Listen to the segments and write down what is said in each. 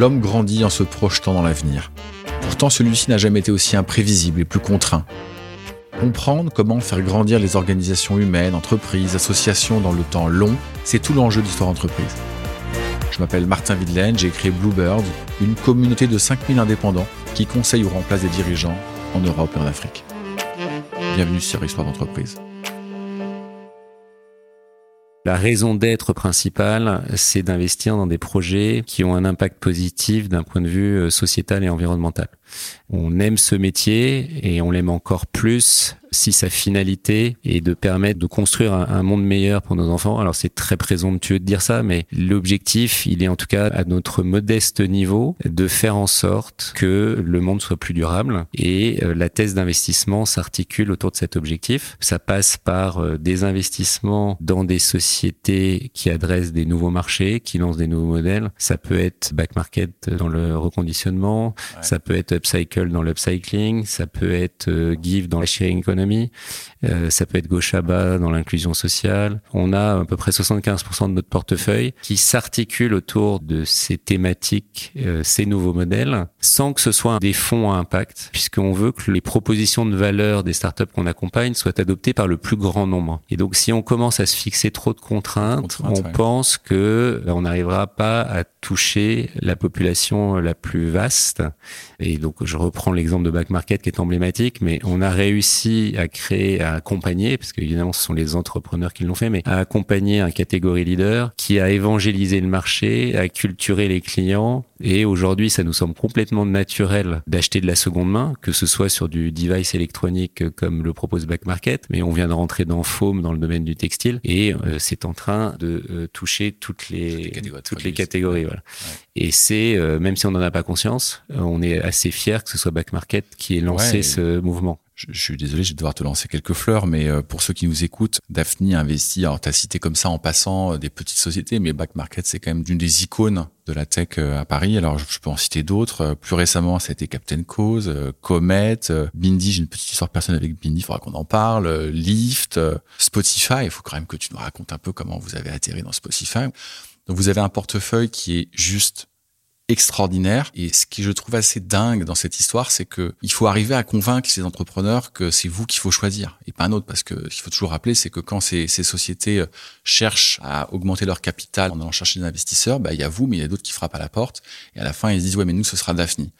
l'homme grandit en se projetant dans l'avenir. Pourtant, celui-ci n'a jamais été aussi imprévisible et plus contraint. Comprendre comment faire grandir les organisations humaines, entreprises, associations dans le temps long, c'est tout l'enjeu d'Histoire Entreprise. Je m'appelle Martin Videlaine, j'ai créé Bluebird, une communauté de 5000 indépendants qui conseillent ou remplacent des dirigeants en Europe et en Afrique. Bienvenue sur Histoire d'entreprise. La raison d'être principale, c'est d'investir dans des projets qui ont un impact positif d'un point de vue euh, sociétal et environnemental. On aime ce métier et on l'aime encore plus si sa finalité est de permettre de construire un, monde meilleur pour nos enfants. Alors c'est très présomptueux de dire ça, mais l'objectif, il est en tout cas à notre modeste niveau de faire en sorte que le monde soit plus durable et euh, la thèse d'investissement s'articule autour de cet objectif. Ça passe par euh, des investissements dans des sociétés qui adressent des nouveaux marchés, qui lancent des nouveaux modèles. Ça peut être back market dans le reconditionnement, ça peut être upcycle dans l'upcycling, ça peut être euh, give dans la sharing economy, euh, ça peut être Goshaba dans l'inclusion sociale. On a à peu près 75% de notre portefeuille qui s'articule autour de ces thématiques, euh, ces nouveaux modèles, sans que ce soit des fonds à impact, puisqu'on veut que les propositions de valeur des startups qu'on accompagne soient adoptées par le plus grand nombre. Et donc, si on commence à se fixer trop de contraintes, on pense que on n'arrivera pas à toucher la population la plus vaste. Et donc, je reprends l'exemple de Back Market qui est emblématique, mais on a réussi à créer, à accompagner, parce qu'évidemment ce sont les entrepreneurs qui l'ont fait, mais à accompagner un catégorie leader qui a évangélisé le marché, a culturé les clients, et aujourd'hui ça nous semble complètement naturel d'acheter de la seconde main, que ce soit sur du device électronique comme le propose Back Market, mais on vient de rentrer dans Foam dans le domaine du textile, et euh, c'est en train de euh, toucher toutes les, toutes les catégories. voilà. Et c'est, euh, même si on n'en a pas conscience, on est assez fier que ce soit Back Market qui ait lancé ce mouvement je, suis désolé, je vais devoir te lancer quelques fleurs, mais euh, pour ceux qui nous écoutent, Daphne investit, alors tu as cité comme ça en passant euh, des petites sociétés, mais Back Market, c'est quand même d'une des icônes de la tech euh, à Paris. Alors je peux en citer d'autres. Plus récemment, ça a été Captain Cause, Comet, Bindi, j'ai une petite histoire personnelle avec Bindi, il faudra qu'on en parle, Lyft, Spotify, il faut quand même que tu nous racontes un peu comment vous avez atterri dans Spotify. Donc vous avez un portefeuille qui est juste extraordinaire. Et ce qui je trouve assez dingue dans cette histoire, c'est que il faut arriver à convaincre ces entrepreneurs que c'est vous qu'il faut choisir et pas un autre. Parce que ce qu'il faut toujours rappeler, c'est que quand ces, sociétés euh, cherchent à augmenter leur capital en allant chercher des investisseurs, bah, il y a vous, mais il y a d'autres qui frappent à la porte. Et à la fin, ils se disent, ouais, mais nous, ce sera Daphne.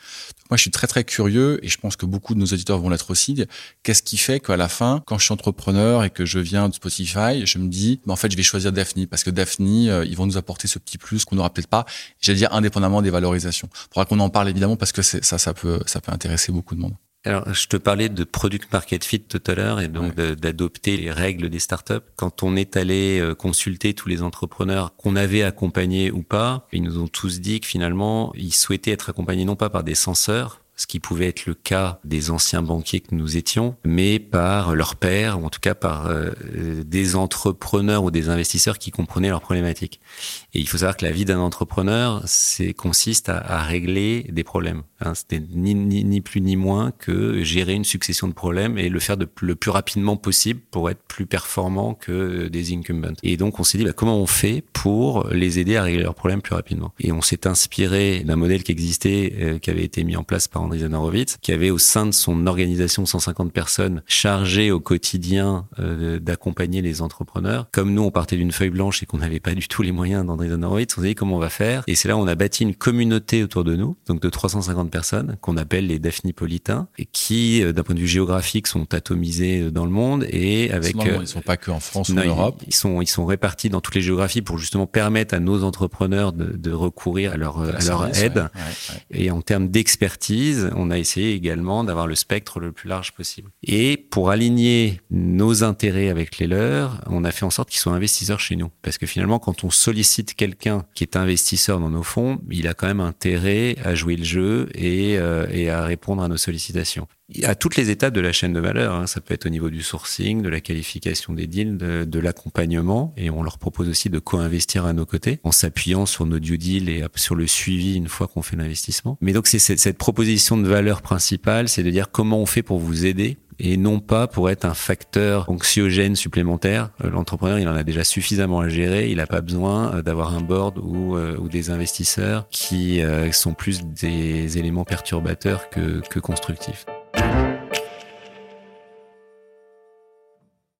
moi, je suis très, très curieux et je pense que beaucoup de nos auditeurs vont l'être aussi. Qu'est-ce qui fait qu'à la fin, quand je suis entrepreneur et que je viens de Spotify, je me dis, bah, en fait, je vais choisir Daphne parce que Daphne, euh, ils vont nous apporter ce petit plus qu'on n'aura peut-être pas. J'allais dire indépendamment des valorisation. Il faudra qu'on en parle évidemment parce que ça, ça peut, ça peut intéresser beaucoup de monde. Alors, je te parlais de product market fit tout à l'heure et donc d'adopter les règles des startups. Quand on est allé euh, consulter tous les entrepreneurs qu'on avait accompagnés ou pas, ils nous ont tous dit que finalement, ils souhaitaient être accompagnés non pas par des censeurs, ce qui pouvait être le cas des anciens banquiers que nous étions, mais par leur père, ou en tout cas par euh, des entrepreneurs ou des investisseurs qui comprenaient leurs problématiques. Et il faut savoir que la vie d'un entrepreneur, c'est consiste à, à, régler des problèmes. Hein, C'était ni, ni, ni, plus ni moins que gérer une succession de problèmes et le faire de, le plus rapidement possible pour être plus performant que des incumbents. Et donc on s'est dit bah, comment on fait pour les aider à régler leurs problèmes plus rapidement? Et on s'est inspiré d'un modèle qui existait, euh, qui avait été mis en place par André Horowitz, qui avait au sein de son organisation 150 personnes chargées au quotidien euh, d'accompagner les entrepreneurs. Comme nous, on partait d'une feuille blanche et qu'on n'avait pas du tout les moyens d'André Horowitz, on s'est dit comment on va faire? Et c'est là où on a bâti une communauté autour de nous, donc de 350 personnes, qu'on appelle les Daphnipolitains, et qui, euh, d'un point de vue géographique, sont atomisés euh, dans le monde et avec. ils sont pas que en France ou en Europe. Ils, sont, ils sont répartis dans toutes les géographies pour justement permettre à nos entrepreneurs de, de recourir à leur, à leur aide. Et en termes d'expertise, on a essayé également d'avoir le spectre le plus large possible. Et pour aligner nos intérêts avec les leurs, on a fait en sorte qu'ils soient investisseurs chez nous. Parce que finalement, quand on sollicite quelqu'un qui est investisseur dans nos fonds, il a quand même intérêt à jouer le jeu et, euh, à répondre à nos sollicitations à toutes les étapes de la chaîne de valeur. Hein. Ça peut être au niveau du sourcing, de la qualification des deals, de, de l'accompagnement, et on leur propose aussi de co-investir à nos côtés en s'appuyant sur nos due deals et sur le suivi une fois qu'on fait l'investissement. Mais donc c'est cette, cette proposition de valeur principale, c'est de dire comment on fait pour vous aider et non pas pour être un facteur anxiogène supplémentaire. Euh, l'entrepreneur, il en a déjà suffisamment à gérer, il n'a pas besoin euh, d'avoir un board ou, ou des investisseurs qui sont plus des éléments perturbateurs que, que constructifs.